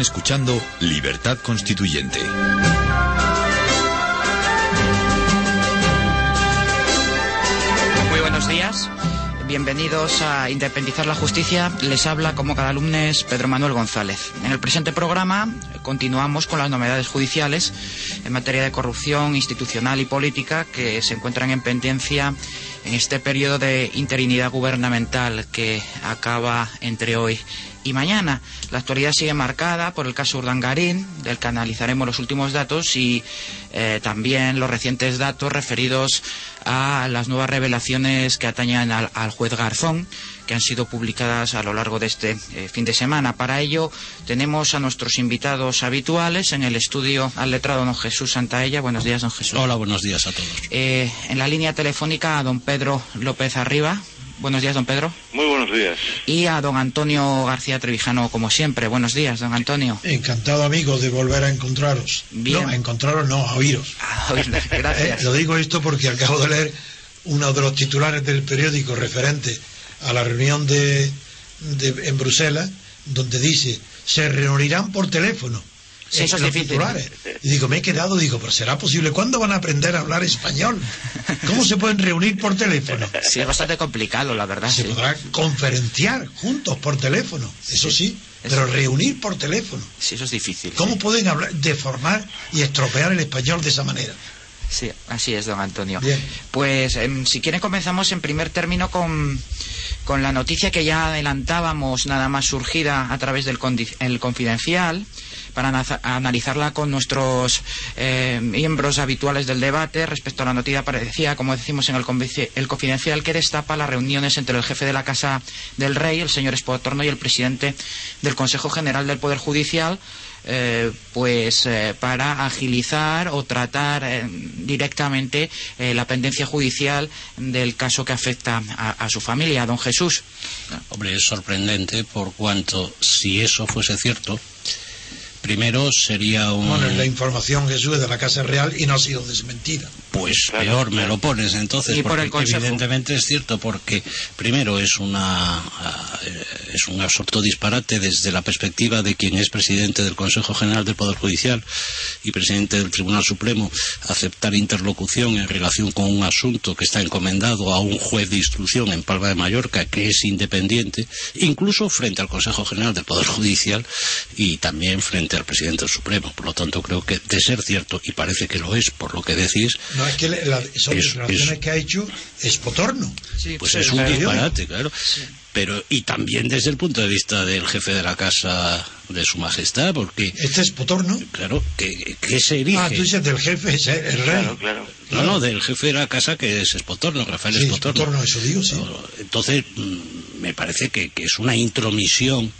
Escuchando Libertad Constituyente. Muy buenos días. Bienvenidos a Independizar la Justicia. Les habla, como cada lunes, Pedro Manuel González. En el presente programa continuamos con las novedades judiciales en materia de corrupción institucional y política que se encuentran en pendencia en este periodo de interinidad gubernamental que acaba entre hoy y mañana. La actualidad sigue marcada por el caso Urdangarín, del que analizaremos los últimos datos y eh, también los recientes datos referidos a las nuevas revelaciones que atañan al, al juez Garzón, que han sido publicadas a lo largo de este eh, fin de semana. Para ello tenemos a nuestros invitados habituales en el estudio al letrado don Jesús Santaella. Buenos días, don Jesús. Hola, buenos días a todos. Eh, en la línea telefónica a don Pedro López Arriba. Buenos días, don Pedro. Muy buenos días. Y a don Antonio García Trevijano, como siempre. Buenos días, don Antonio. Encantado, amigos, de volver a encontraros. Bien. No, a encontraros no, a oíros. A oírles, Gracias. Eh, lo digo esto porque acabo de leer uno de los titulares del periódico referente a la reunión de, de- en Bruselas, donde dice, se reunirán por teléfono. Sí, eso es los difícil. titulares. Y digo, me he quedado, digo, pero será posible. ¿Cuándo van a aprender a hablar español? ¿Cómo se pueden reunir por teléfono? Sí, es bastante complicado, la verdad. Se sí. podrá conferenciar juntos por teléfono, eso sí, pero reunir por teléfono. Sí, eso es difícil. ¿Cómo sí. pueden hablar, deformar y estropear el español de esa manera? Sí, así es, don Antonio. Bien. Pues, em, si quieren, comenzamos en primer término con, con la noticia que ya adelantábamos, nada más surgida a través del confidencial, para ana- analizarla con nuestros eh, miembros habituales del debate respecto a la noticia parecía, como decimos en el, el confidencial, que destapa las reuniones entre el jefe de la Casa del Rey, el señor Espotorno, y el presidente del Consejo General del Poder Judicial, eh, pues eh, para agilizar o tratar eh, directamente eh, la pendencia judicial del caso que afecta a, a su familia, don Jesús. Hombre, es sorprendente por cuanto, si eso fuese cierto, primero sería un... Bueno, es la información Jesús de la Casa Real y no ha sido desmentida. Pues Claro, peor me lo pones entonces, Y por porque el Consejo. evidentemente es cierto, porque primero es una eh, es un absorto disparate desde la perspectiva de quien es presidente del Consejo General del Poder Judicial y presidente del Tribunal Supremo aceptar interlocución en relación con un asunto que está encomendado a un juez de instrucción en Palma de Mallorca que es independiente, incluso frente al Consejo General del Poder Judicial y también frente al presidente del Supremo. Por lo tanto, creo que de ser cierto, y parece que lo es por lo que decís, No es que le- la- son Es- declaraciones es- que ha hecho Espotorno. pues Sí, es un disparate, claro. Pero, y también desde el punto de vista del jefe de la casa de su majestad, porque, Este Espotorno. claro, que, que se erige. Ah, tú dices del jefe, es el rey. Claro, claro. No, no, del jefe de la casa que es Espotorno, Rafael Sí, Espotorno. Espotorno, eso digo, sí. Entonces, mm, me parece que, que es una intromisión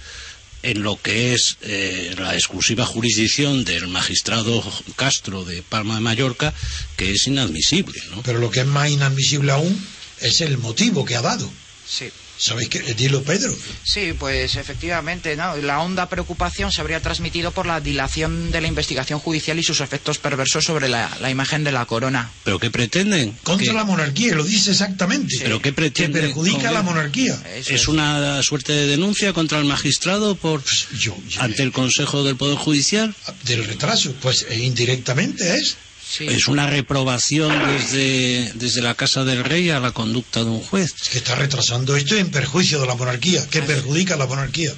en lo que es eh, la exclusiva jurisdicción del magistrado Castro de Palma de Mallorca, que es inadmisible, ¿no? Pero lo que es más inadmisible aún es el motivo que ha dado. Sí. ¿Sabéis qué? Dilo, Pedro. Sí, pues efectivamente, ¿no? La honda preocupación se habría transmitido por la dilación de la investigación judicial y sus efectos perversos sobre la, la imagen de la corona. ¿Pero qué pretenden? Contra ¿Qué- la monarquía, lo dice exactamente. ¿Pero qué que pretenden? perjudica a la monarquía. Eso ¿Es una suerte de denuncia contra el magistrado por Yo, yo- ante el Consejo del Poder Judicial? del retraso, pues eh, indirectamente es. Sí. ¿Es una reprobación desde, desde la Casa del Rey a la conducta de un juez? Es que está retrasando esto en perjuicio de la monarquía, que perjudica a la monarquía.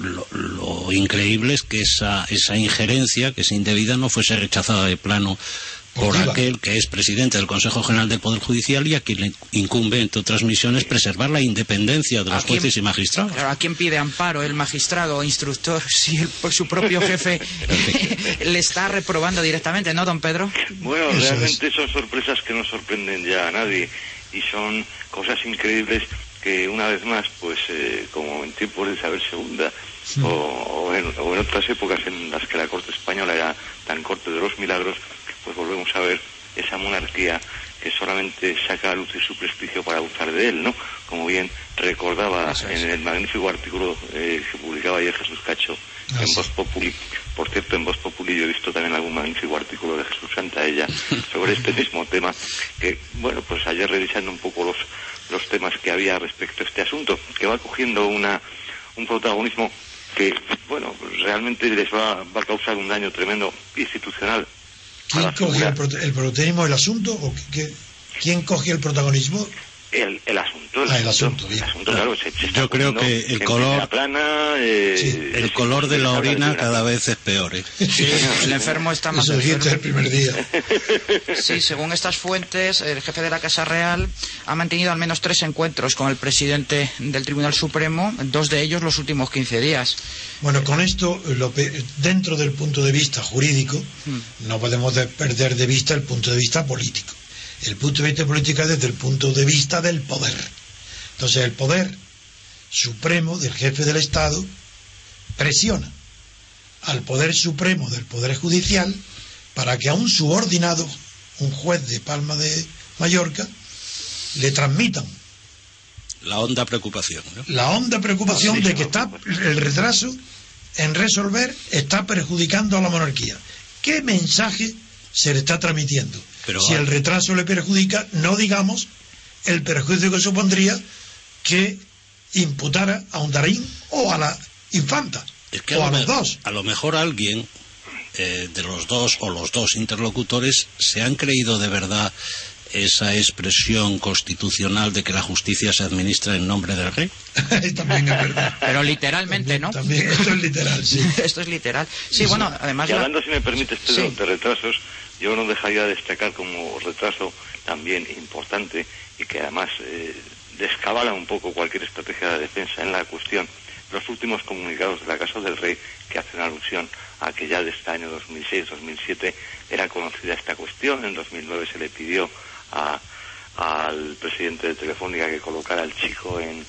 Lo, lo increíble es que esa, esa injerencia, que es indebida, no fuese rechazada de plano por aquel que es presidente del Consejo General del Poder Judicial y a quien le incumbe, entre otras misiones, preservar la independencia de ¿A los quién- jueces y magistrados. Claro, ¿A quién pide amparo? ¿El magistrado o instructor? Si el- por su propio jefe le está reprobando directamente, ¿no, don Pedro? Bueno, Eso realmente son sorpresas que no sorprenden ya a nadie. y son cosas increíbles que una vez más, pues eh, como en tiempos de Isabel II o, o en, o en otras épocas en las que la corte española era tan corte de los milagros, pues volvemos a ver esa monarquía que solamente saca a luz su prestigio para abusar de él, ¿no? Como bien recordaba es. en el magnífico artículo eh, que publicaba ayer Jesús Cacho en. Voz Populi. Por cierto, en Voz Populi yo he visto también algún magnífico artículo de Jesús Santaella sobre este mismo tema, que, bueno, pues ayer revisando un poco los, los temas que había respecto a este asunto, que va cogiendo una, un protagonismo que, bueno, pues realmente les va, va a causar un daño tremendo institucional. ¿Quién coge el, prote- el protagonismo del asunto? ¿O qué- qué- ¿Quién coge el protagonismo? El, el asunto, Ah, el asunto, bien. el asunto, claro, se, se está Yo creo que el color- plana, eh, Sí, El color de la orina cada vez es peor. ¿eh? Sí, el enfermo está más dijiste el enfermo. primer día. Sí, según estas fuentes, el jefe de la Casa Real ha mantenido al menos tres encuentros con el presidente del Tribunal Supremo, dos de ellos los últimos 15 días. Bueno, con esto, lo pe- dentro del punto de vista jurídico, no podemos de- perder de vista el punto de vista político. El punto de vista político es desde el punto de vista del poder. Entonces, el poder supremo del jefe del Estado presiona al poder supremo del Poder Judicial para que a un subordinado, un juez de Palma de Mallorca, le transmitan La honda preocupación. ¿no? la honda preocupación de que está el retraso en resolver está perjudicando a la monarquía. ¿Qué mensaje se le está transmitiendo? Pero si el retraso le perjudica, no digamos el perjuicio que supondría que imputara a un darín o a la infanta Es que o a, a lo los dos. a lo mejor alguien eh, de los dos o los dos interlocutores se han creído de verdad esa expresión constitucional de que la justicia se administra en nombre del rey. También es verdad. Pero literalmente, ¿no? También esto es literal, sí. Esto es literal. Sí, bueno, además... Y la- hablando, si me permites, Pedro, Sí. de retrasos, yo no dejaría de destacar como retraso también importante y que además eh, descabala un poco cualquier estrategia de defensa en la cuestión, los últimos comunicados de la Casa del Rey que hacen alusión a que ya de este año 2006-2007 era conocida esta cuestión. En 2009 se le pidió al presidente de Telefónica que colocara al chico en,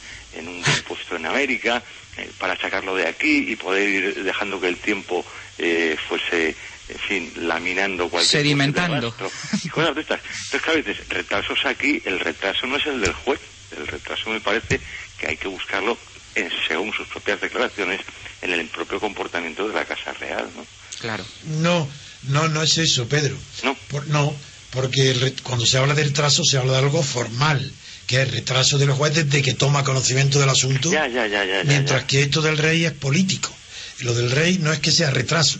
un puesto en América eh, para sacarlo de aquí y poder ir dejando que el tiempo eh, fuese, en fin, laminando cualquier Sedimentando. rastro y cosas de estas. Entonces, claro, dices, retrasos aquí, el retraso no es el del juez, el retraso me parece que hay que buscarlo, en- según sus propias declaraciones, en el propio comportamiento de la Casa Real, ¿no? Claro. No, no, no es eso, Pedro. No. Por- no, porque el cuando se habla de retraso se habla de algo formal, que es el retraso del juez desde que toma conocimiento del asunto, Ya, ya, ya, mientras ya. que esto del rey es político. Y lo del rey no es que sea retraso.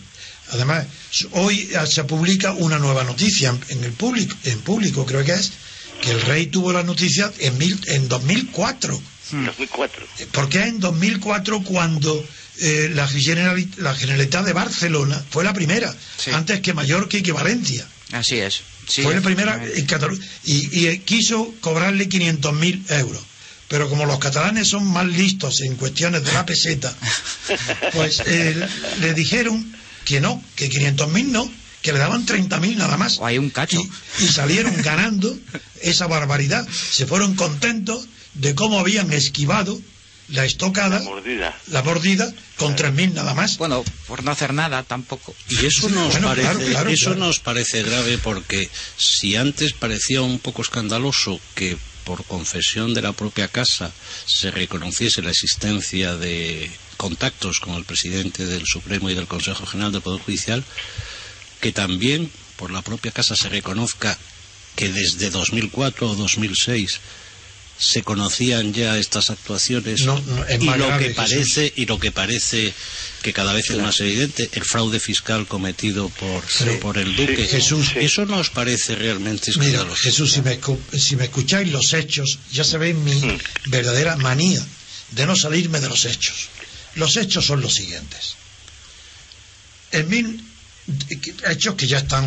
Además, hoy se publica una nueva noticia en, el público, en público creo que es, que el rey tuvo la noticia en, mil, en 2004. En 2004. Eh, Porque es en 2004 cuando eh, la, Generali- la Generalitat de Barcelona fue la primera, Sí. antes que Mallorca y que Valencia. Así es. Sí, fue la primera en Cataluña. Y, y, eh, quiso cobrarle 500.000 euros. Pero como los catalanes son más listos en cuestiones de la peseta, pues eh, le dijeron que no, que 500.000 no, que le daban 30.000 nada más. O hay un cacho. Y, y salieron ganando esa barbaridad. Se fueron contentos de cómo habían esquivado la estocada, La mordida. la mordida, con 3.000 nada más. Bueno, por no hacer nada tampoco. Y eso nos Bueno, parece, claro, claro, eso claro. nos parece grave porque si antes parecía un poco escandaloso que por confesión de la propia casa se reconociese la existencia de contactos con el presidente del Supremo y del Consejo General del Poder Judicial, que también por la propia casa se reconozca que desde 2004 o 2006 se conocían ya estas actuaciones No, no, es y lo grave, que Jesús. parece y lo que parece que cada vez es más evidente el fraude fiscal cometido por, Sí. por el duque Sí, Jesús. eso nos parece realmente Mira, Jesús, si me, si me escucháis los hechos, ya sabéis mi verdadera manía de no salirme de los hechos. Los hechos son los siguientes. En mil, hechos que ya están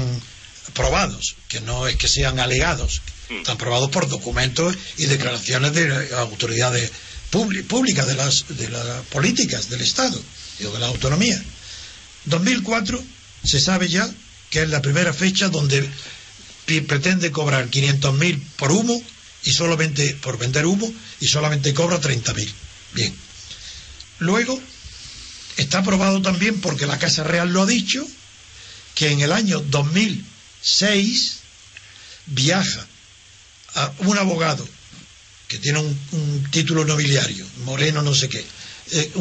probados, que no es que sean alegados. Están probados por documentos y declaraciones de autoridades públi- públicas, de las, de las políticas del Estado, digo, de la autonomía. 2004 se sabe ya que es la primera fecha donde pretende cobrar 500.000 por humo y solamente por vender humo y solamente cobra 30.000. Bien. Luego está aprobado también porque la Casa Real lo ha dicho que en el año 2006 viaja a un abogado que tiene un, título nobiliario, Moreno no sé qué, eh,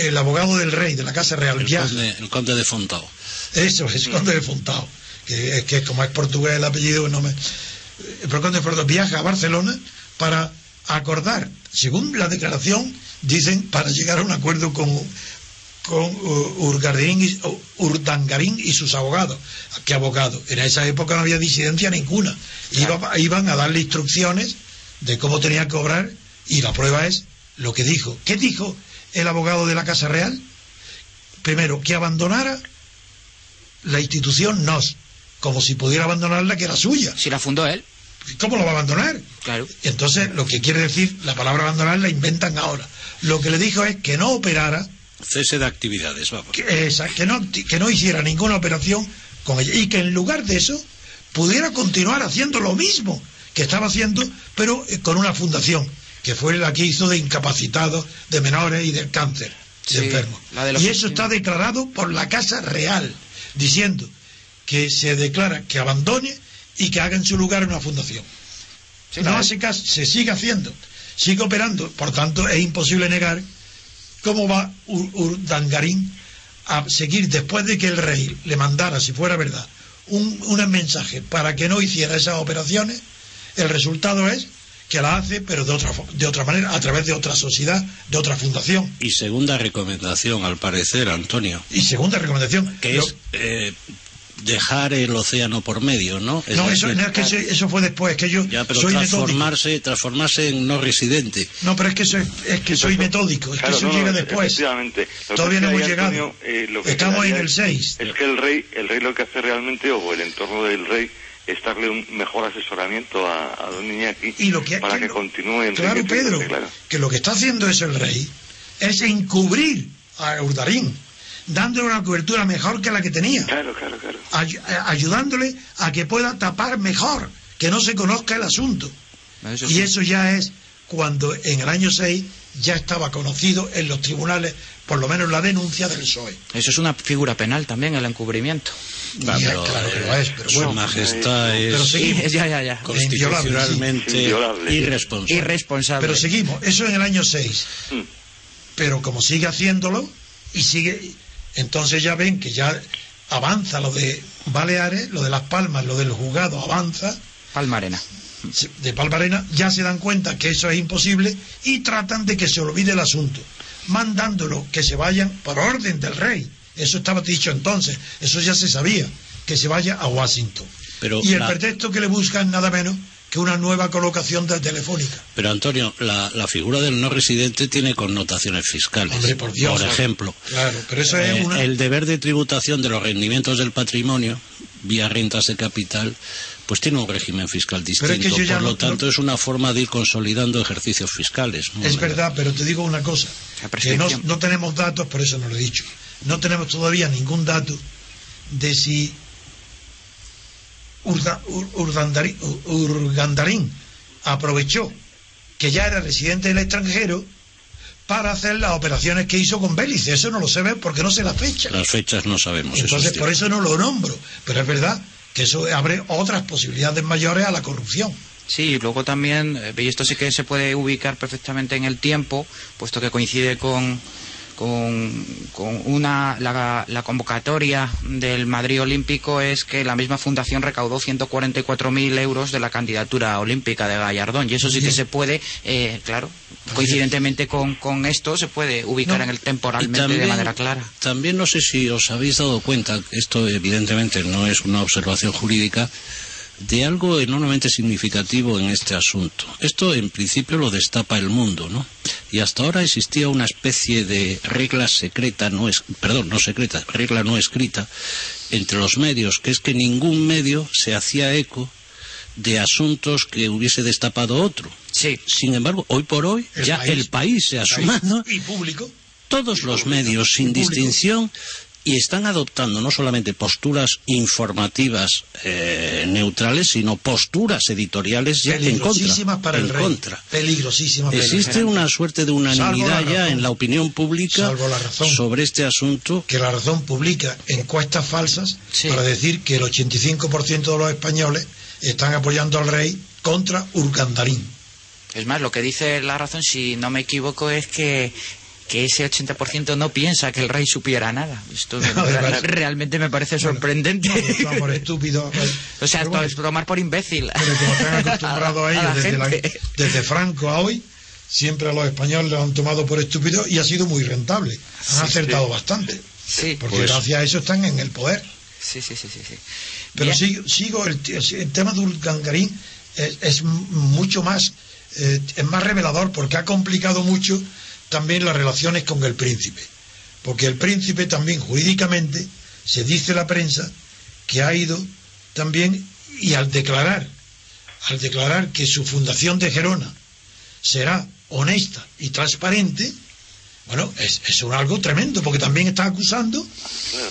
el abogado del rey de la Casa Real el viaja. Conde, el conde de Fontao. Eso, es el conde de Fontao, que, que como es portugués el apellido, no me... El conde de Fontao viaja a Barcelona para acordar, según la declaración, dicen, para llegar a un acuerdo con, con Urdangarín, Urdangarín y sus abogados. ¿Qué abogado? En esa época no había disidencia ninguna. iban a darle instrucciones de cómo tenía que cobrar y la prueba es lo que dijo. ¿Qué dijo el abogado de la Casa Real? Primero, que abandonara la institución NOS, como si pudiera abandonarla que era suya. Si la fundó él. ¿Cómo lo va a abandonar? Claro. Entonces, lo que quiere decir, la palabra abandonar la inventan ahora. Lo que le dijo es que no operara. Cese de actividades, vamos. Que, que, no, que no hiciera ninguna operación con ella. Y que en lugar de eso, pudiera continuar haciendo lo mismo que estaba haciendo, pero eh, con una fundación, que fue la que hizo de incapacitados, de menores y del cáncer, de enfermos. y eso está declarado por la Casa Real, diciendo que se declara que abandone y que haga en su lugar una fundación. no hace caso, se sigue haciendo, sigue operando, por tanto es imposible negar cómo va Urdangarín a seguir después de que el rey le mandara, si fuera verdad, un, un mensaje para que no hiciera esas operaciones, el resultado es que la hace, pero de otra, de otra manera, a través de otra sociedad, de otra fundación. Y segunda recomendación, al parecer, Antonio. Y segunda recomendación. Que es eh, dejar el océano por medio, ¿no? no, eso, es que eso, fue después, que yo ya, pero soy transformarse, transformarse en no residente. No, pero es que eso es, que soy metódico, es que eso llega después. Todavía no hemos llegado. Eh, Estamos en el 6. Es que el rey, el rey lo que hace realmente, o el entorno del rey, es darle un mejor asesoramiento a, don Iñaki y lo que, para que, continúe en Claro, Pedro, que lo que está haciendo es el rey, es encubrir a Urdarín, dándole una cobertura mejor que la que tenía. Claro, claro, claro. Eh, ayudándole a que pueda tapar mejor, que no se conozca el asunto. y eso ya es cuando en el año 6 ya estaba conocido en los tribunales, por lo menos la denuncia del PSOE. Eso es una figura penal también, el encubrimiento. claro que lo es, pero Su majestad es ya, ya, ya. constitucionalmente irresponsable. irresponsable. Pero seguimos, eso en el año 6. Mm. Pero como sigue haciéndolo y sigue, entonces ya ven que ya avanza lo de Baleares, lo de Las Palmas, lo del juzgado avanza. Palmarena de Palmarena ya se dan cuenta que eso es imposible y tratan de que se olvide el asunto, mandándolo que se vayan por orden del rey. Eso estaba dicho entonces, eso ya se sabía, que se vaya a Washington. y el pretexto que le buscan nada menos que una nueva colocación de telefónica. Pero Antonio, la, figura del no residente tiene connotaciones fiscales. por, Dios, ejemplo, pero eso es eh, el deber de tributación de los rendimientos del patrimonio vía rentas de capital pues tiene un régimen fiscal distinto. Por lo tanto, es una forma de ir consolidando ejercicios fiscales. Es verdad, pero te digo una cosa, que no, tenemos datos, por eso no lo he dicho, no tenemos todavía ningún dato de si Urgandarín aprovechó que ya era residente del extranjero para hacer las operaciones que hizo con Bélice. Eso no lo se ve porque no se la fecha. Las fechas no sabemos. Entonces, por eso no lo nombro. Pero es verdad que eso abre otras posibilidades mayores a la corrupción. Sí, luego también, eh, y esto sí que se puede ubicar perfectamente en el tiempo, puesto que coincide con, con, una, la, convocatoria del Madrid Olímpico es que la misma fundación recaudó 144.000 euros de la candidatura olímpica de Gallardón. Y eso sí que se puede, eh, claro, coincidentemente con, con, esto, se puede ubicar en el temporalmente de manera clara. También no sé si os habéis dado cuenta, esto evidentemente no es una observación jurídica, de algo enormemente significativo en este asunto. Esto en principio lo destapa el mundo, ¿no? Y hasta ahora existía una especie de regla secreta, no es, perdón, no secreta, regla no escrita entre los medios, que es que ningún medio se hacía eco de asuntos que hubiese destapado otro. Sí. Sin embargo, hoy por hoy ya el país se ha sumado y público todos los medios sin distinción y están adoptando no solamente posturas informativas eh, neutrales, sino posturas editoriales ya en contra. para el en contra. Peligrosísimas para Existe una suerte de unanimidad ya en la opinión pública la razón, sobre este asunto. Que la razón publica encuestas falsas para decir que el 85% de los españoles están apoyando al rey contra Urgandarín. Es más, lo que dice la razón, si no me equivoco, es que que ese 80% no piensa que el rey supiera nada. Esto realmente me parece sorprendente. por estúpido. o sea, es tomar por imbécil. Pero como están acostumbrados a, ellos desde, Franco a hoy, siempre a los españoles lo han tomado por estúpido y ha sido muy rentable. Han acertado bastante. Sí. Porque pues gracias a eso están en el poder. Sí, sí, sí, sí. Pero sigo, el, tema de Urgangarín es, es, mucho más, eh, es más revelador porque ha complicado mucho también las relaciones con el príncipe. Porque el príncipe también jurídicamente, se dice la prensa, que ha ido también y al declarar, al declarar que su fundación de Gerona será honesta y transparente, bueno, es, es algo tremendo, porque también está acusando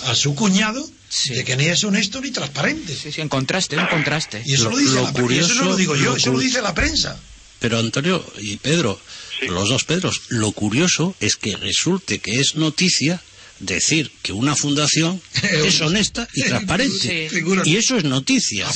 a su cuñado de que ni es honesto ni transparente. Sí, sí, en contraste, en contraste. Y eso lo, dice la, curioso, eso no lo digo yo, eso lo dice la prensa. Pero Antonio y Pedro, los dos Pedros, lo curioso es que resulte que es noticia decir que una fundación es honesta y transparente. Y eso es noticia.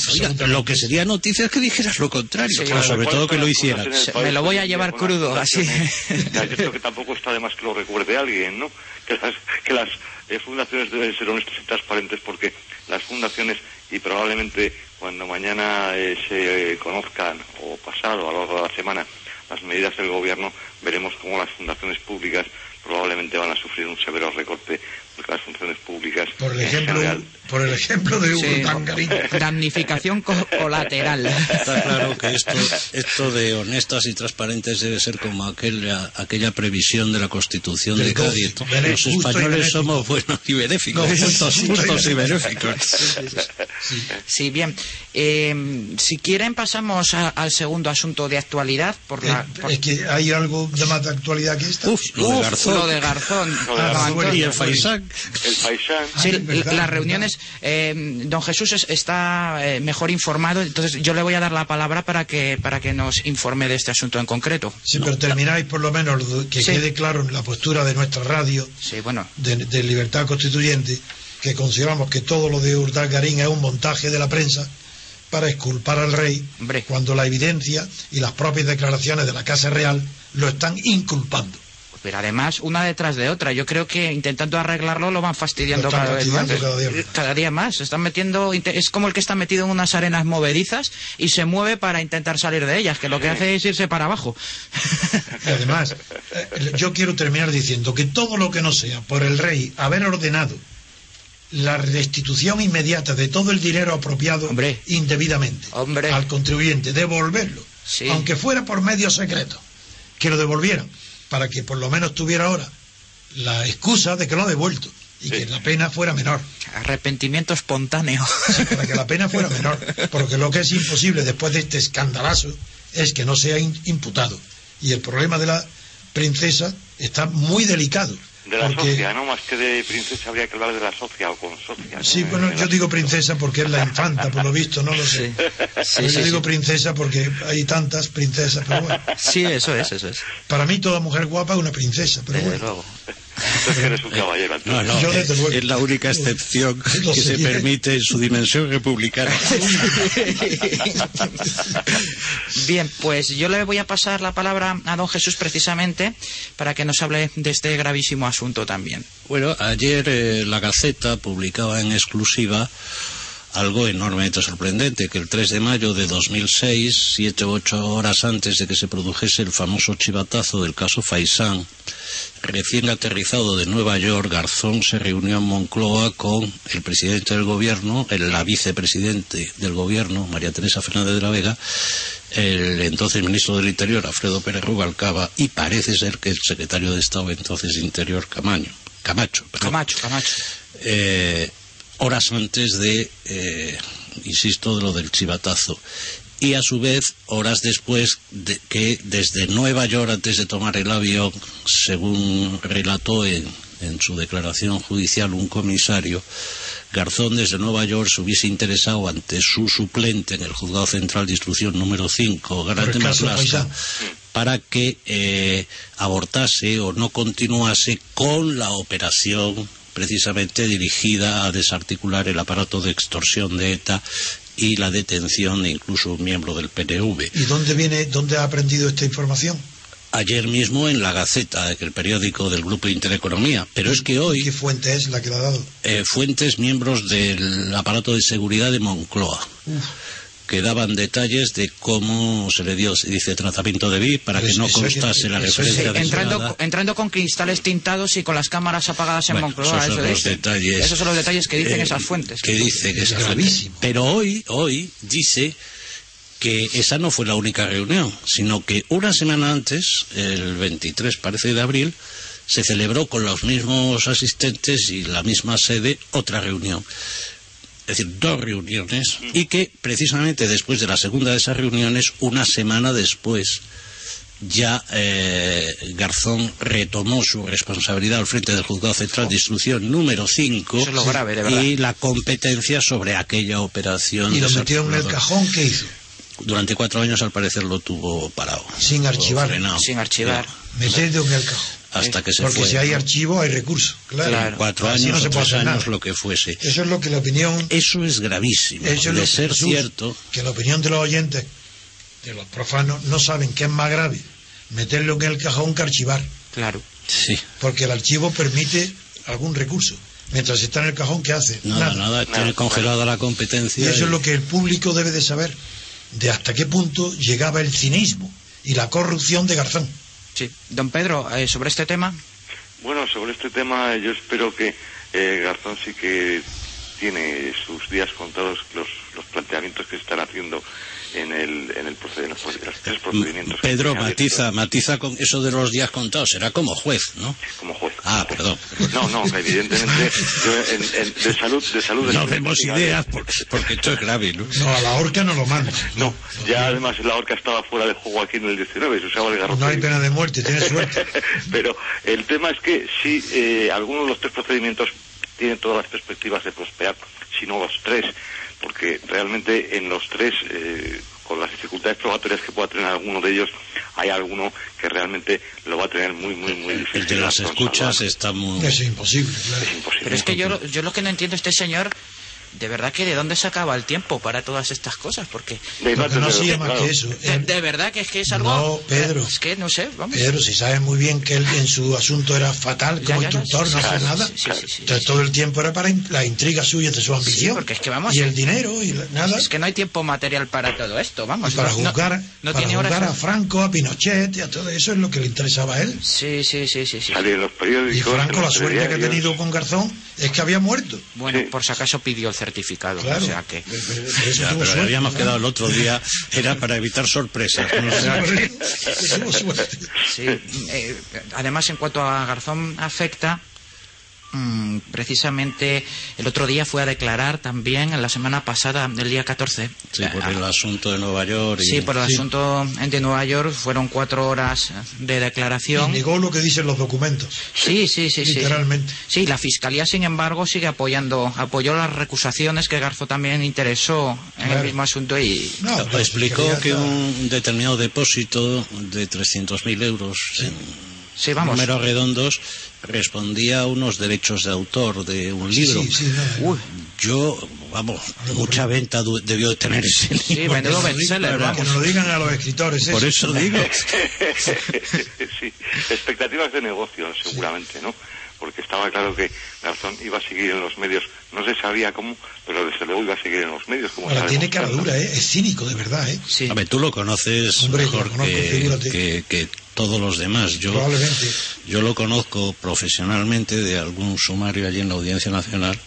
lo que sería noticia es que dijeras lo contrario, sobre todo que lo hicieras. Me lo voy a llevar crudo, así. yo creo que tampoco está de más que lo recuerde alguien, ¿no? Que las, que las eh, fundaciones deben ser honestas y transparentes porque las fundaciones, y probablemente cuando mañana eh, se conozcan, o pasado, a lo largo de la semana, las medidas del gobierno, veremos cómo las fundaciones públicas probablemente van a sufrir un severo recorte las funciones públicas por el ejemplo por el ejemplo de Hugo damnificación colateral. Está claro que esto esto de honestas y transparentes debe ser como aquella aquella previsión de la Constitución de Cádiz. los españoles somos buenos y benéficos. Justos, y benéficos. sí, bien. Eh, si quieren pasamos al segundo asunto de actualidad por la es que hay algo de más de actualidad que esta. Uf, lo de Garzón. lo de Garzón. Y el El Faisán sí, las reuniones eh, don Jesús está eh, mejor informado, entonces yo le voy a dar la palabra para que, para que nos informe de este asunto en concreto. Sí, pero termináis por lo menos que quede claro en la postura de nuestra radio sí, bueno. de, Libertad Constituyente, que consideramos que todo lo de Garín es un montaje de la prensa para exculpar al rey cuando la evidencia y las propias declaraciones de la Casa Real lo están inculpando pero además una detrás de otra. Yo creo que intentando arreglarlo lo van fastidiando cada vez más. Cada día más. Están metiendo, es como el que está metido en unas arenas movedizas y se mueve para intentar salir de ellas, que lo que hace es irse para abajo. además, eh, yo quiero terminar diciendo que todo lo que no sea por el rey haber ordenado la restitución inmediata de todo el dinero apropiado indebidamente al contribuyente, devolverlo, aunque fuera por medio secreto, que lo devolvieran para que por lo menos tuviera ahora la excusa de que lo ha devuelto y que la pena fuera menor. Arrepentimiento espontáneo. Sí, para que la pena fuera menor. Porque lo que es imposible después de este escandalazo es que no sea imputado. Y el problema de la princesa está muy delicado. De la socia, ¿no? Más que de princesa habría que hablar de la socia o con socia. Sí, bueno, yo digo princesa porque es la infanta, por lo visto, no lo sé. Sí. yo digo princesa porque hay tantas princesas, pero bueno. Sí, eso es, eso es. Para mí toda mujer guapa es una princesa, pero bueno. Luego. Entonces eres un caballero. No, no, es, la única excepción que se permite en su dimensión republicana. Bien, pues yo le voy a pasar la palabra a don Jesús precisamente para que nos hable de este gravísimo asunto también. Bueno, ayer eh, la Gaceta publicaba en exclusiva algo enormemente sorprendente, que el 3 de mayo de 2006, siete u ocho horas antes de que se produjese el famoso chivatazo del caso Faisán, recién aterrizado de Nueva York, Garzón se reunió en Moncloa con el presidente del gobierno, el, la vicepresidente del gobierno, María Teresa Fernández de la Vega, el entonces ministro del Interior, Alfredo Pérez Rubalcaba, y parece ser que el secretario de Estado entonces Interior, Camaño, Camacho. Camacho, Camacho. Eh, horas antes de, eh, insisto, de lo del chivatazo. Y a su vez, horas después de que desde Nueva York, antes de tomar el avión, según relató en, en su declaración judicial un comisario, Garzón desde Nueva York se hubiese interesado ante su suplente en el Juzgado Central de Instrucción número 5, Grande Maslasta, para que eh, abortase o no continuase con la operación precisamente dirigida a desarticular el aparato de extorsión de ETA y la detención de incluso un miembro del PNV. ¿Y dónde viene, dónde ha aprendido esta información? Ayer mismo en la Gaceta, el periódico del Grupo Intereconomía. Pero es que hoy. ¿Qué fuente es la que la ha dado? Eh, fuentes miembros del aparato de seguridad de Moncloa. Que daban detalles de cómo se le dio, se dice, tratamiento de VIP para que no constase la referencia de entrando, entrando con cristales tintados y con las cámaras apagadas en Bueno, Moncloa. esos son eso los detalles, Esos son los detalles que dicen eh, esas fuentes. que dice que Es gravísimo. Pero hoy, hoy dice que esa no fue la única reunión, sino que una semana antes, el 23 parece de abril, se celebró con los mismos asistentes y la misma sede otra reunión. Es decir, dos reuniones y que precisamente después de la segunda de esas reuniones, una semana después, ya eh, Garzón retomó su responsabilidad al frente del Juzgado Central de Instrucción número 5 Eso es lo grave, de verdad. y la competencia sobre aquella operación. Y lo metieron en el cajón, ¿qué hizo? Durante cuatro años al parecer lo tuvo parado. Sin archivar. frenado. Sin archivar. Meterlo en el cajón. Hasta que se Porque fue. si hay archivo, hay recurso. Claro. Claro. Cuatro Así años no se puede tres hacer años, nada. lo que fuese. Eso es lo que la opinión. Eso es gravísimo. Eso es lo de ser Jesús, cierto, Que la opinión de los oyentes, de los profanos, no saben qué es más grave. Meterlo en el cajón que archivar. Claro. sí. Porque el archivo permite algún recurso. Mientras está en el cajón, ¿qué hace? Nada, nada, tiene congelada la competencia. Y eso y- es lo que el público debe de saber. De hasta qué punto llegaba el cinismo y la corrupción de Garzón. Sí. Don Pedro, eh, sobre este tema. Bueno, sobre este tema yo espero que eh, Garzón sí que tiene sus días contados los, los planteamientos que están haciendo en el, en el proced- en los, en los tres procedimientos. que Pedro matiza, matiza con eso de los días contados. Será como juez, ¿no? Como juez. Ah, perdón. No, no, evidentemente yo en, en- de salud, de salud. No de demos ideas porque, porque esto es grave, ¿no? No, a la horca no lo manda. No, ya además la horca estaba fuera de juego aquí en el 19, se usaba el garrote. No hay pena de muerte, tiene suerte. Pero el tema es que si eh, alguno de los tres procedimientos tiene todas las perspectivas de prosperar, si no los tres, porque realmente en los tres, eh, con las dificultades probatorias que pueda tener alguno de ellos, hay alguno que realmente lo va a tener muy, muy, muy difícil. El de las escuchas está muy... Es imposible, claro. Es imposible. Pero es que yo, lo- yo lo que no entiendo este señor, de verdad que de dónde sacaba el tiempo para todas estas cosas, porque De no tenerlo, hacía más claro. que eso. de, Él- de verdad que es que es algo... No, Pedro. Es que no sé, vamos. Pedro, si sabes muy bien que él en su asunto era fatal como ya, ya, instructor, sí, no sí, nada. sí, sí, sí, Entonces sí. todo el tiempo era para la intriga suya de su ambición. porque es que vamos- Y el dinero y la- nada. Es que no hay tiempo material para todo esto, vamos. Y para no- no- juzgar, no para tiene horas juzgar a Franco, a Pinochet y a todo eso es lo que le interesaba a él. Sí, sí, sí, sí, sí. Los periódicos. Y Franco, la suerte que ha tenido con Garzón es que había muerto. Bueno, Sí. por si acaso pidió el certificado, Claro. o sea que... Ya, pero suerte, habíamos ¿no? quedado el otro día, era para evitar sorpresas. ¿no? O sea, que-. Sí, eh, además en cuanto a Garzón afecta, mm, precisamente el otro día fue a declarar también, en la semana pasada, el día 14. Sí, por el asunto de Nueva York. Y... Sí, por el asunto de Nueva York fueron cuatro horas de Y declaración. negó lo que dicen los documentos. Sí, sí, sí, sí. Literalmente. Sí, la fiscalía, sin embargo, sigue apoyando, apoyó las recusaciones que Garzo también interesó en Claro. el mismo asunto y No, Explicó que está- un determinado depósito de 300.000 euros en sí, vamos. números redondos respondía a unos derechos de autor de un Sí, libro. sí, sí, no, Uy, Yo, vamos, mucha venta debió de tener ese sí, libro. que nos digan- bestseller, Que vamos. nos lo digan a los escritores. Por eso. eso digo. sí, expectativas de negocio seguramente, ¿no? Porque estaba claro que Garzón iba a seguir en los medios, no se sabía cómo, pero desde luego iba a seguir en los medios. Como Ahora tiene caradura, ¿eh? es cínico, de verdad. ¿eh? Sí. A ver, tú lo conoces Hombre, mejor lo conozco, que, figúrate. que- que todos los demás. Yo, Probablemente. yo lo conozco profesionalmente de algún sumario allí en la Audiencia Nacional.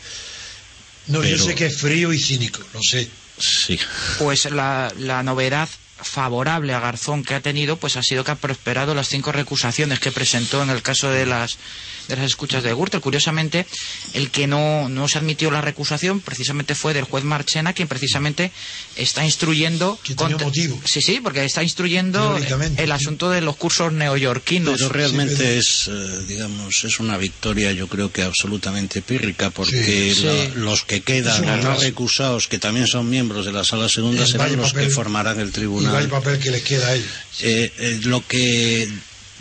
No, yo sé que es frío y cínico, lo sé. Sí. Pues la, la novedad favorable a Garzón que ha tenido, pues ha sido que ha prosperado las cinco recusaciones que presentó en el caso de las de las escuchas de Gürtel. Curiosamente, el que no, no se admitió la recusación precisamente fue del juez Marchena, quien precisamente está instruyendo... Contra- motivo. Sí, sí, porque está instruyendo Teóricamente, el asunto de los cursos neoyorquinos. Pero realmente pero- es, eh, digamos, es una victoria yo creo que absolutamente pírrica porque Sí, la- sí. los que quedan no recusados, que también son miembros de la sala segunda, serán los papel- que formarán el Y tribunal. vaya papel que les queda a ellos. Eh, eh, lo que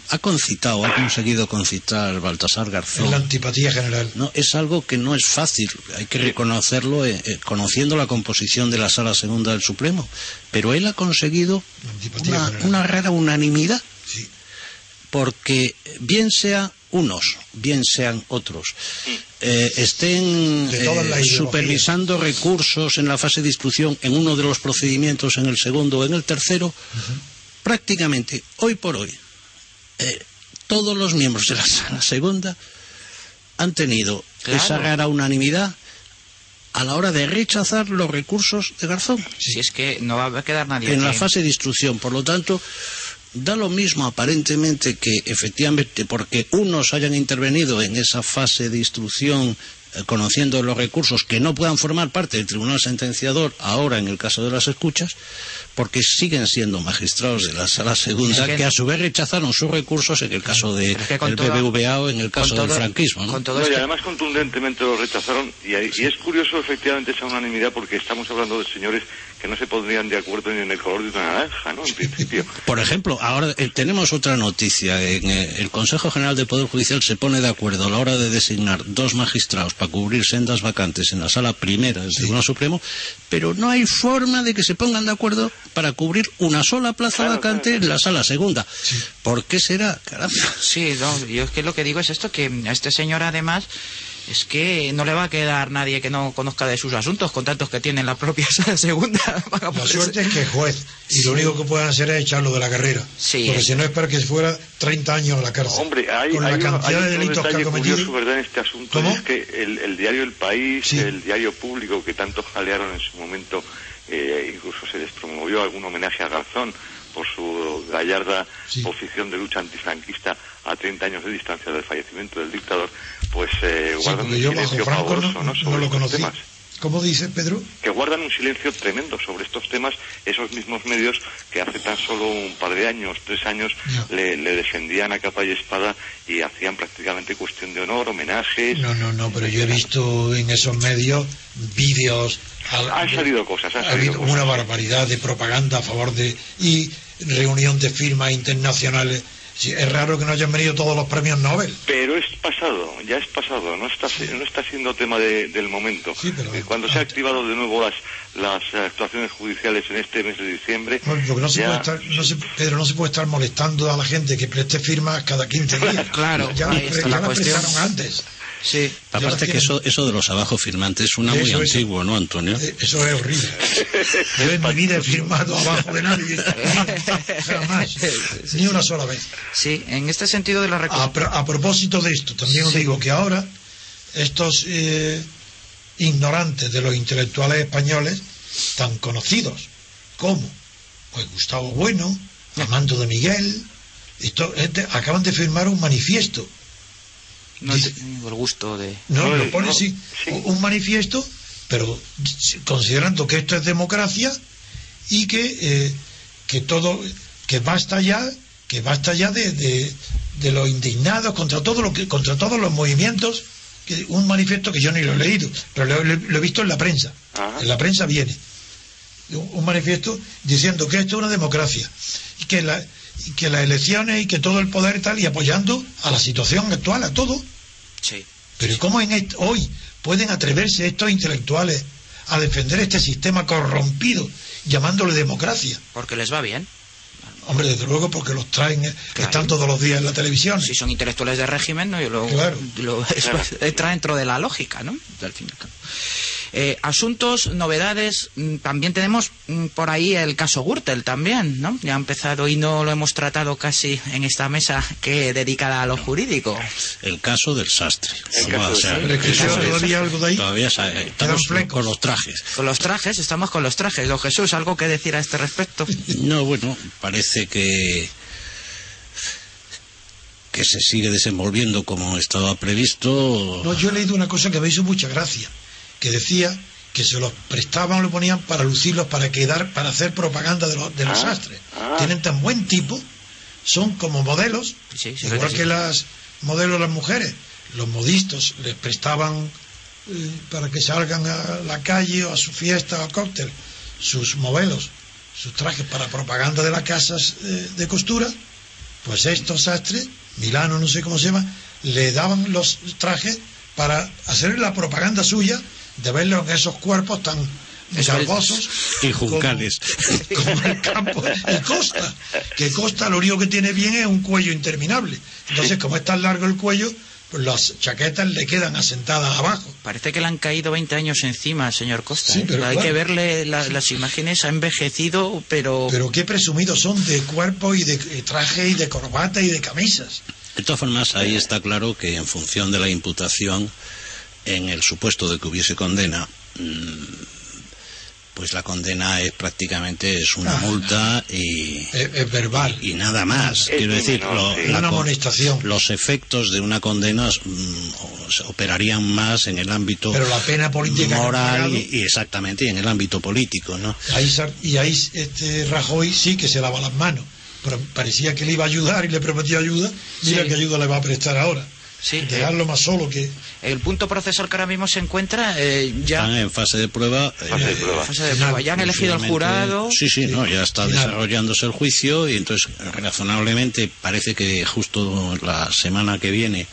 ha concitado, ha conseguido concitar Baltasar Es Garzón. la antipatía general. No, es algo que no es fácil, hay que reconocerlo eh, eh, conociendo la composición de la Sala Segunda del Supremo. Pero él ha conseguido una, rara unanimidad, Sí. porque bien sea unos, bien sean otros, eh, estén eh, supervisando recursos en la fase de instrucción en uno de los procedimientos, en el segundo o en el tercero, prácticamente hoy por hoy eh, todos los miembros de la sala segunda han tenido Claro. esa rara unanimidad a la hora de rechazar los recursos de Garzón Si es que no va a quedar nadie en la fase de instrucción. Por lo tanto, da lo mismo aparentemente que efectivamente porque unos hayan intervenido en esa fase de instrucción eh, conociendo los recursos que no puedan formar parte del tribunal sentenciador ahora en el caso de las escuchas, porque siguen siendo magistrados de la sala segunda Es que- que, a su vez rechazaron sus recursos en el caso del Pero es que el BBVA o en el con caso del todo- franquismo. ¿no? con todo No, y este- además contundentemente lo rechazaron y, hay- y es curioso efectivamente esa unanimidad porque estamos hablando de señores que no se pondrían de acuerdo ni en el color de una naranja, ¿no? En principio. Por ejemplo, ahora eh, tenemos otra noticia. En, eh, el Consejo General del Poder Judicial se pone de acuerdo a la hora de designar dos magistrados para cubrir sendas vacantes en la sala primera del Tribunal Supremo, pero no hay forma de que se pongan de acuerdo para cubrir una sola plaza Claro, vacante claro. en la sala segunda. ¿Por qué será? Caramba. Sí, no, yo es que lo que digo es esto, que a este señor además es que no le va a quedar nadie que no conozca de sus asuntos, con tantos que tiene en la propia sala segunda. para La suerte es que es juez y lo único que pueden hacer es echarlo de la carrera. Sí, Porque es- si no es para que fuera 30 años a la cárcel. Hombre, hay, Con hay, cantidad hay de delitos que ha cometido. curioso, ¿verdad?, en este asunto, es que el, el diario El País, Sí. el diario público que tanto jalearon en su momento, eh, incluso se les promovió algún homenaje a Garzón por su gallarda Sí. posición de lucha antifranquista a 30 años de distancia del fallecimiento del dictador, pues eh, Sí, un silencio Franco pavoroso no, ¿no? no sobre lo estos conocí. temas ¿Cómo dice Pedro? que guardan un silencio tremendo sobre estos temas, esos mismos medios que hace tan solo un par de años, tres años, le, le defendían a capa y espada y hacían prácticamente cuestión de honor, homenajes. No, no, no, pero yo he visto en esos medios vídeos. Han salido cosas, han ha salido habido cosas. una barbaridad de propaganda a favor de. y reunión de firmas internacionales. Sí, es raro que no hayan venido todos los premios Nobel. Pero es pasado, ya es pasado, no está, no está siendo tema de- del momento. Sí, pero- Eh, Cuando se ha activado de nuevo las, las actuaciones judiciales en este mes de diciembre, No, no se ya- puede estar, no se- Pedro, no se puede estar molestando a la gente que preste firmas cada 15 días. Claro, ya, la ya las cuestión. prestaron antes. Sí. Aparte que eso, eso de los abajo firmantes suena muy Eso, antiguo, ¿no, Antonio? Eh, Eso es horrible. Yo en mi vida he firmado abajo de nadie. Jamás. Ni una sola vez. Sí, en este sentido de la A, a propósito de esto, también os digo que ahora estos eh, ignorantes de los intelectuales españoles, tan conocidos como pues Gustavo Bueno, Armando de Miguel, esto, este, acaban de firmar un manifiesto. No he tenido el gusto de. No, No, lo pone sí. un manifiesto, pero considerando que esto es democracia y que, eh, que todo, que basta ya, que basta ya de, de, de los indignados contra todo lo que, contra todos los movimientos, que un manifiesto que yo ni lo he leído, pero lo, lo- lo he visto en la prensa. Ajá. En la prensa viene un, un manifiesto diciendo que esto es una democracia y que la y que las elecciones y que todo el poder tal y apoyando a la situación actual a todo Sí. pero ¿cómo en hoy pueden atreverse estos intelectuales a defender este sistema corrompido llamándole democracia? Porque les va bien. Hombre, desde luego porque los traen, eh, Claro. están todos los días en la televisión. Si son intelectuales de régimen, ¿no? Y lo, Claro. lo- eso entra dentro de la lógica, ¿no? Al fin y al cabo. Eh, asuntos, novedades, mm, también tenemos mm, por ahí el caso Gürtel también, ¿no? Ya ha empezado y no lo hemos tratado casi en esta mesa que dedicada a lo jurídico. El caso del sastre. Todavía algo de ahí. Todavía sa- estamos con los trajes. Con los trajes, estamos con los trajes. Don Jesús, ¿algo que decir a este respecto? No, bueno, parece que que se sigue desenvolviendo como estaba previsto. No, yo he leído una cosa que me hizo mucha gracia, que decía que se los prestaban, lo ponían para lucirlos, para quedar, para hacer propaganda de, los de los Ah, sastres. ah. Tienen tan buen tipo, son como modelos, Sí, sí, igual sí. que las modelos las mujeres. Los modistos les prestaban eh, para que salgan a la calle o a su fiesta o cóctel sus modelos, sus trajes para propaganda de las casas eh, de costura, pues estos sastres, Milano no sé cómo se llama, le daban los trajes para hacer la propaganda suya de verlos en esos cuerpos tan garbosos Y juncales. como, como el campo y Costa que Costa lo único que tiene bien es un cuello interminable entonces como es tan largo el cuello pues las chaquetas le quedan asentadas abajo Parece que le han caído 20 años encima al señor Costa. Sí, ¿eh? pero Hay claro. que verle la- las imágenes, ha envejecido, pero... pero qué presumidos son de cuerpo y de traje y de corbata y de camisas De todas formas, ahí está claro que en función de la imputación, en el supuesto de que hubiese condena, mm, pues la condena es prácticamente es una Ah. multa y, es, es verbal y nada más. Es Quiero decir, menor, lo- Una amonestación. los efectos de una condena mm, operarían más en el ámbito Pero la pena política moral y, y exactamente y en el ámbito político, ¿no? Ahí y ahí este Rajoy sí que se lava las manos pero parecía que le iba a ayudar y le prometió ayuda mira Sí. qué ayuda le va a prestar ahora Sí, eh, dejarlo más solo que el punto procesal que ahora mismo se encuentra eh, ya... Están en fase de prueba. Fase de eh, prueba. fase de prueba. Ya han elegido el jurado. Sí, sí, no, ya está Final. desarrollándose el juicio y entonces razonablemente parece que justo la semana que viene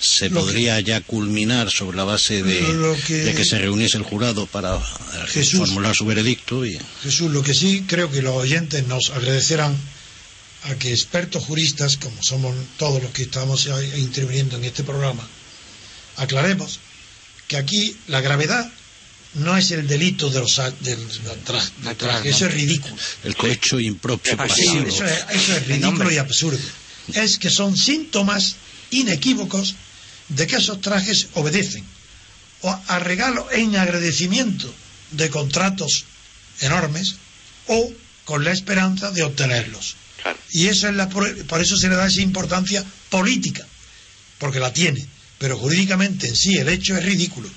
se Lo que- podría ya culminar sobre la base de, que- de que se reuniese el jurado para eh, Jesús. formular su veredicto y Jesús, lo que sí creo que los oyentes nos agradecerán a que expertos juristas, como somos todos los que estamos interviniendo en este programa, aclaremos que aquí la gravedad no es el delito de los del, del tra- del traje, eso es ridículo. el cohecho impropio Sí, pasivo. Eso es, eso es ridículo y absurdo. Es que son síntomas inequívocos de que esos trajes obedecen o a regalo en agradecimiento de contratos enormes o con la esperanza de obtenerlos. Claro. Y eso es la, por por eso se le da esa importancia política, porque la tiene, pero jurídicamente en sí el hecho es ridículo.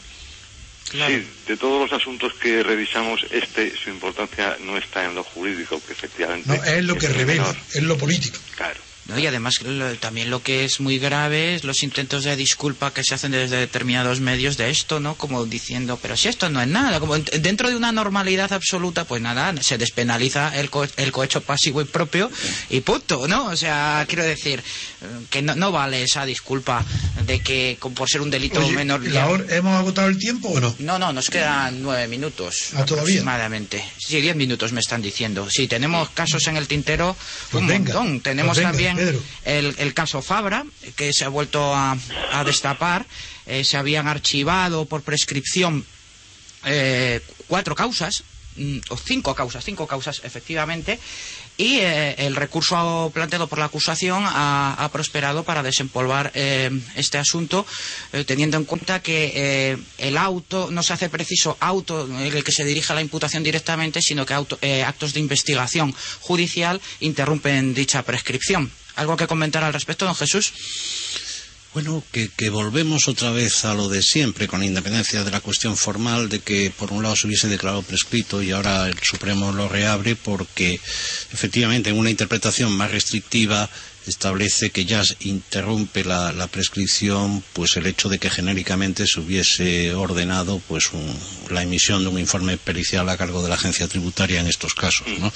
Claro. Sí, de todos los asuntos que revisamos, este, su importancia no está en lo jurídico, que efectivamente. No, es lo que revela, menor. es lo político. Claro. ¿No? Y además lo- también lo que es muy grave es los intentos de disculpa que se hacen desde determinados medios de esto, ¿no? Como diciendo, pero si esto no es nada, como en- dentro de una normalidad absoluta, pues nada, se despenaliza el, co- el cohecho pasivo y propio y punto, ¿no? O sea, quiero decir eh, que no, no vale esa disculpa de que con- por ser un delito Oye, menor... ¿la hora- ¿Hemos agotado el tiempo o no? No, no, nos quedan nueve minutos Ah, ¿todavía? aproximadamente. Sí, diez minutos me están diciendo. Sí, tenemos casos en el tintero Pues un venga, montón. Tenemos pues venga, también El, caso Fabra, que se ha vuelto a, destapar. Eh, se habían archivado por prescripción eh, cuatro causas, mm, o cinco causas, cinco causas efectivamente, y eh, el recurso planteado por la acusación ha, prosperado para desempolvar este asunto, teniendo en cuenta que el auto no se hace preciso auto en el que se dirija la imputación directamente, sino que auto- actos de investigación judicial interrumpen dicha prescripción. ¿Algo que comentar al respecto, don Jesús? Bueno, que, que volvemos otra vez a lo de siempre, con independencia de la cuestión formal de que por un lado se hubiese declarado prescrito y ahora el Supremo lo reabre porque efectivamente en una interpretación más restrictiva establece que ya interrumpe la, prescripción pues el hecho de que genéricamente se hubiese ordenado pues un- la emisión de un informe pericial a cargo de la agencia tributaria en estos casos, ¿no?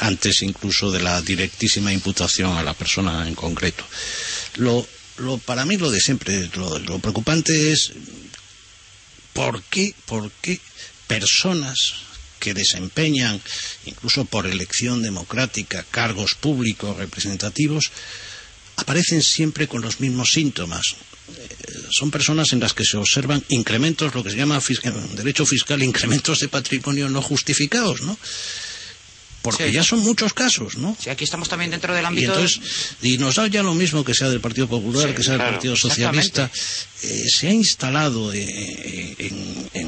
antes incluso de la directísima imputación a la persona en concreto. Lo, para mí lo de siempre, lo, preocupante es por qué, por qué personas que desempeñan, incluso por elección democrática, cargos públicos representativos, aparecen siempre con los mismos síntomas. son personas en las que se observan incrementos, lo que se llama derecho fiscal, incrementos de patrimonio no justificados, ¿no? Porque ya son muchos casos, ¿no? Sí, aquí estamos también dentro del ámbito... Y, entonces, y nos da ya lo mismo que sea del Partido Popular, que sea del Partido Socialista. Eh, se ha instalado eh, en,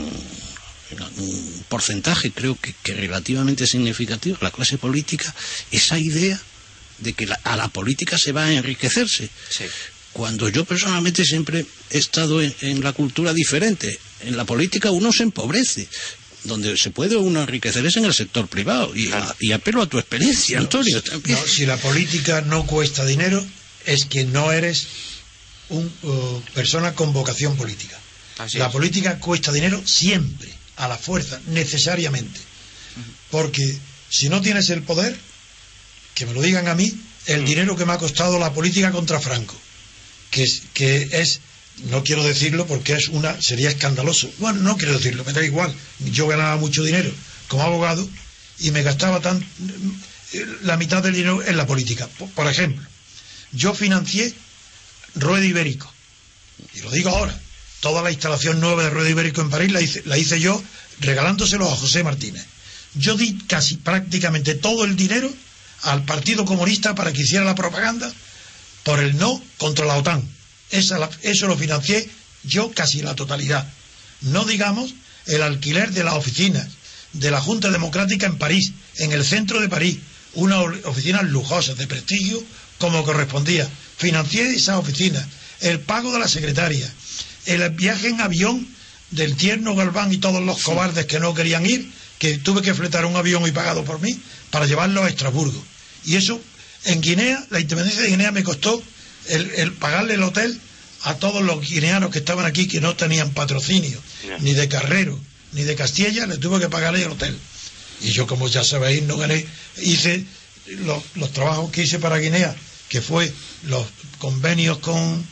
un porcentaje, creo que, relativamente significativo, la clase política, esa idea de que a la política se va a enriquecerse. Cuando yo personalmente siempre he estado en, la cultura diferente. En la política uno se empobrece donde se puede uno enriquecer es en el sector privado. Y, apelo a tu experiencia, Antonio. si la política no cuesta dinero, es que no eres una uh, persona con vocación política. la política cuesta dinero siempre, a la fuerza, necesariamente. Porque si no tienes el poder, que me lo digan a mí, el mm. dinero que me ha costado la política contra Franco, que es, que es no quiero decirlo porque es una sería escandaloso. Bueno, no quiero decirlo, me da igual. Yo ganaba mucho dinero como abogado y me gastaba tan la mitad del dinero en la política. Por, ejemplo, yo financié Rueda Ibérico. Y lo digo ahora. Toda la instalación nueva de Rueda Ibérico en París la hice, la hice yo regalándoselo a José Martínez. Yo di casi prácticamente todo el dinero al Partido Comunista para que hiciera la propaganda por el no contra la OTAN eso lo financié yo casi la totalidad. No digamos el alquiler de las oficinas de la Junta Democrática en París, en el centro de París, unas oficinas lujosas, de prestigio, como correspondía. Financié esas oficinas, el pago de la secretaria, el viaje en avión del tierno Galván y todos los cobardes que no querían ir, que tuve que fletar un avión y pagado por mí, para llevarlo a Estrasburgo. Y eso, en Guinea, la independencia de Guinea me costó el, pagarle el hotel a todos los guineanos que estaban aquí que no tenían patrocinio, ni de Carrero, ni de Castilla, le tuve que pagarle el hotel. Y yo, como ya sabéis, no gané. Hice los, trabajos que hice para Guinea, que fue los convenios con,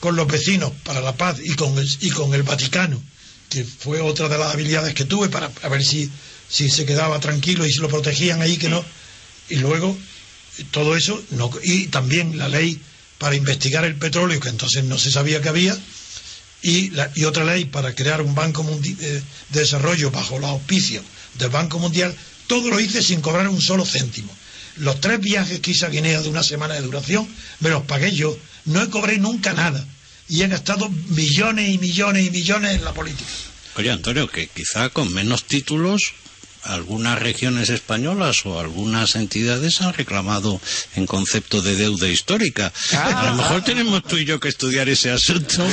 con los vecinos para la paz y con, el, y con el Vaticano, que fue otra de las habilidades que tuve para ver si, si se quedaba tranquilo y si lo protegían ahí, que no. Y luego, todo eso, no, y también la ley para investigar el petróleo, que entonces no se sabía que había, y, y otra ley para crear un banco eh, de desarrollo bajo la auspicio del Banco Mundial, todo lo hice sin cobrar un solo céntimo. Los tres viajes que hice a Guinea de una semana de duración me los pagué yo, no cobré nunca nada y he gastado millones y millones y millones en la política. Oye, Antonio, que quizá con menos títulos algunas regiones españolas o algunas entidades han reclamado en concepto de deuda histórica. Ah. a lo mejor tenemos tú y yo que estudiar ese asunto.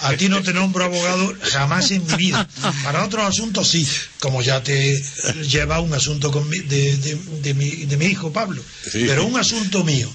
a, ti, no te nombro abogado jamás en mi vida. Para otros asuntos sí, como ya te lleva un asunto de, mi, hijo Pablo. Pero un asunto mío.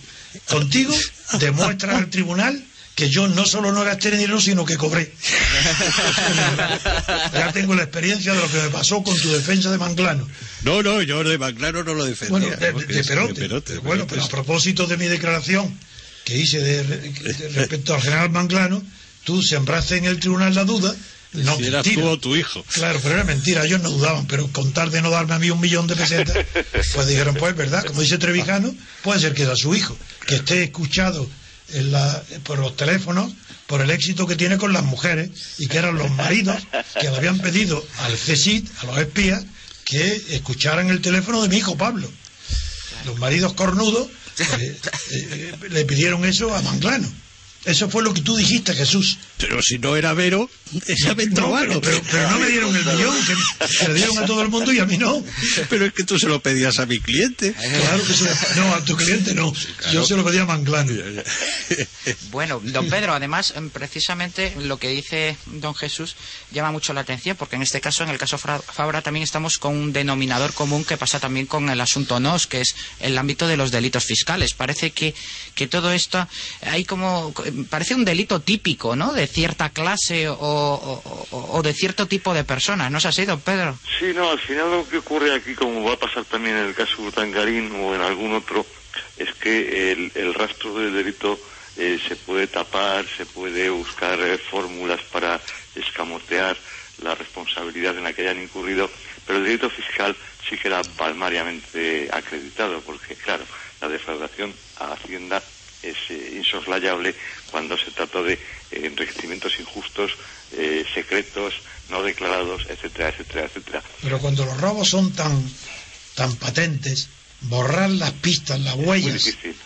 Contigo demuestra al tribunal que yo no solo no gasté dinero, sino que cobré. ya tengo la experiencia de lo que me pasó con tu defensa de Manglano. No, no, yo de Manglano no lo defendía. Bueno, de, Perote. bueno, pero a propósito de mi declaración que hice de, respecto al general Manglano, tú sembraste en el tribunal la duda. No, si era tú o tu hijo. Claro, pero era mentira, ellos no dudaban, pero contar de no darme a mí un millón de pesetas, pues dijeron, pues verdad, como dice Trevijano, puede ser que era su hijo, que esté escuchado por los teléfonos por el éxito que tiene con las mujeres y que eran los maridos que le habían pedido al CSIT, a los espías, que escucharan el teléfono de mi hijo Pablo. Los maridos cornudos eh, eh, le pidieron eso a Manglano. Eso fue lo que tú dijiste, Jesús. Pero si no era Vero, esa me no, pero, pero, no me dieron el millón, que se le dieron a todo el mundo y a mí no. Pero es que tú se lo pedías a mi cliente. Claro que se No, a tu cliente no. Yo se lo pedía a Manglano. Bueno, don Pedro, además, em, precisamente lo que dice don Jesús llama mucho la atención, porque en este caso, en el caso Fabra, también estamos con un denominador común que pasa también con el asunto NOS, que es el ámbito de los delitos fiscales. Parece que, que todo esto, hay como parece un delito típico, ¿no? De cierta clase o, de cierto tipo de personas, ¿no es así, don Pedro? Sí, no, al final lo que ocurre aquí, como va a pasar también en el caso de Tangarín o en algún otro, es que el, rastro del delito eh, se puede tapar, se puede buscar eh, fórmulas para escamotear la responsabilidad en la que hayan incurrido, pero el delito fiscal sí queda palmariamente acreditado, porque claro, la defraudación a Hacienda es eh, insoslayable cuando se trata de eh, enriquecimientos injustos, eh, secretos, no declarados, etcétera, etcétera, etcétera. Pero cuando los robos son tan, tan patentes, borrar las pistas, las huellas,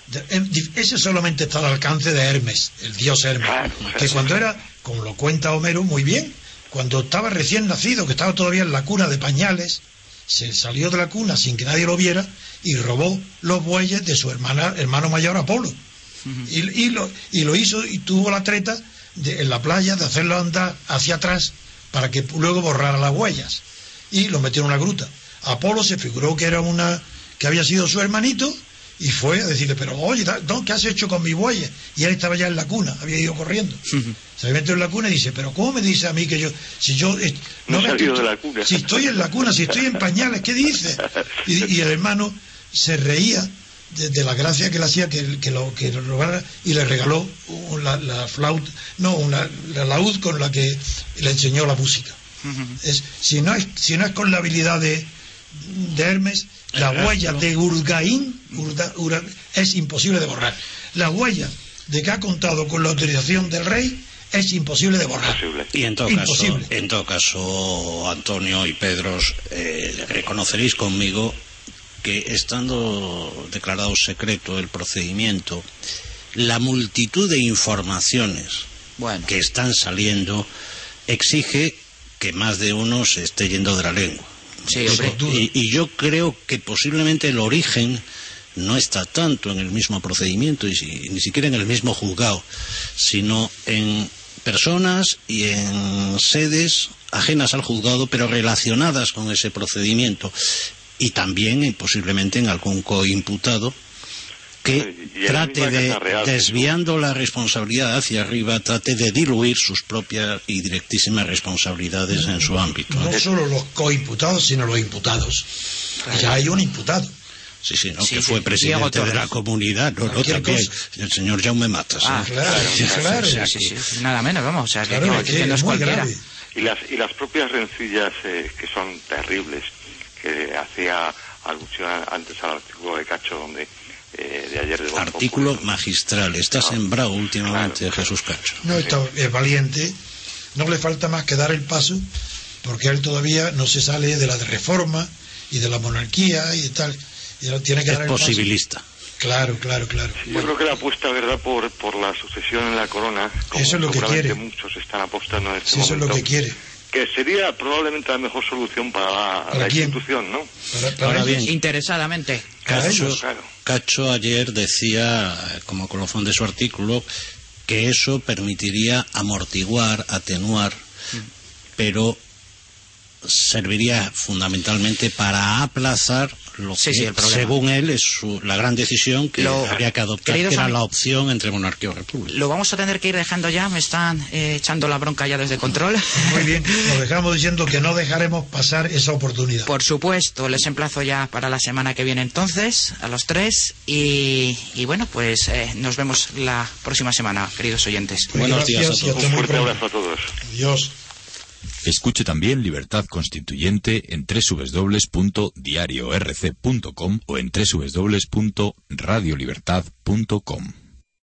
dif- ese solamente está al alcance de Hermes, el dios Hermes, Claro, que claro. cuando era, como lo cuenta Homero muy bien, cuando estaba recién nacido, que estaba todavía en la cuna de pañales, se salió de la cuna sin que nadie lo viera y robó los bueyes de su hermana, hermano mayor Apolo. Y, y lo, y lo hizo y tuvo la treta de- en la playa de hacerlo andar hacia atrás para que luego borrara las huellas. Y lo metió en una gruta. Apolo se figuró que era una que había sido su hermanito y fue a decirle, pero oye, no, ¿qué has hecho con mis bueyes? Y él estaba ya en la cuna, había ido corriendo. Se metió en la cuna y dice, pero ¿cómo me dice a mí que yo, si yo... eh, No salido estoy- de la cuna. Si estoy en la cuna, si estoy en pañales, ¿qué dice? Y, y el hermano se reía de, de la gracia que le hacía que, que lo que lo robara y le regaló un- la, la flauta, no, una, la laúd con la que le enseñó la música. Es, si, no es, si no es con la habilidad de, de Hermes, la huella de Urgaín Urda- Ura- es imposible de borrar. La huella de que ha contado con la autorización del rey es imposible de borrar. Imposible. Y en todo caso, Imposible. en todo caso, Antonio y Pedro, eh, reconoceréis conmigo que estando declarado secreto el procedimiento, la multitud de informaciones Bueno, que están saliendo exige que más de uno se esté yendo de la lengua. sí, hombre. Y, y yo creo que posiblemente el origen no está tanto en el mismo procedimiento y si- ni siquiera en el mismo juzgado, sino en personas y en sedes ajenas al juzgado, pero relacionadas con ese procedimiento y también eh, posiblemente en algún coimputado que Y trate de, Real, desviando la responsabilidad hacia arriba, trate de diluir sus propias y directísimas responsabilidades en su ámbito. ¿no? No solo los coimputados, sino los imputados. Ya hay un imputado. Sí, sí, ¿no? Sí, que sí, fue presidente de la comunidad, no, no, Cualquier también, cosa. el señor Jaume Matas. Ah, ¿eh? Claro, claro. o sea, Sí, sí, que- sí, nada menos, vamos. O sea, que, Claro, que- que que no es cualquiera. grave. Y las, y las propias rencillas eh, que son terribles, que hacía alusión antes al artículo de Cacho donde eh, de ayer de Artículo magistral. Está sembrado últimamente Claro. Jesús Cacho. No, está, es valiente. No le falta más que dar el paso, porque él todavía no se sale de la reforma y de la monarquía y tal. Y él tiene que Es dar el paso. posibilista. Claro, claro, claro. Yo creo que la apuesta, ¿verdad?, por, por la sucesión en la corona, como Eso es lo que quiere. muchos están apostando en este Si eso es lo que quiere. Que sería probablemente la mejor solución para la, ¿Para la quién? institución, ¿no? Para- para Ahora ellos. bien, Interesadamente. Cacho, ellos, claro. Cacho ayer decía, como colofón de su artículo, que eso permitiría amortiguar, atenuar, pero serviría fundamentalmente para aplazar lo Sí, que, sí, el problema. según él, es su- la gran decisión que Lo- habría que adoptar, que era la opción entre monarquía o república. Lo vamos a tener que ir dejando ya. Me están eh, echando la bronca ya desde control. Muy bien, nos dejamos diciendo que no dejaremos pasar esa oportunidad. Por supuesto, les emplazo ya para la semana que viene entonces, a los tres. Y, y bueno, pues eh, nos vemos la próxima semana, queridos oyentes. Pues Buenos días a todos. Un fuerte abrazo a todos. Adiós. Escuche también Libertad Constituyente en www.diariorc.com o en www.radiolibertad.com.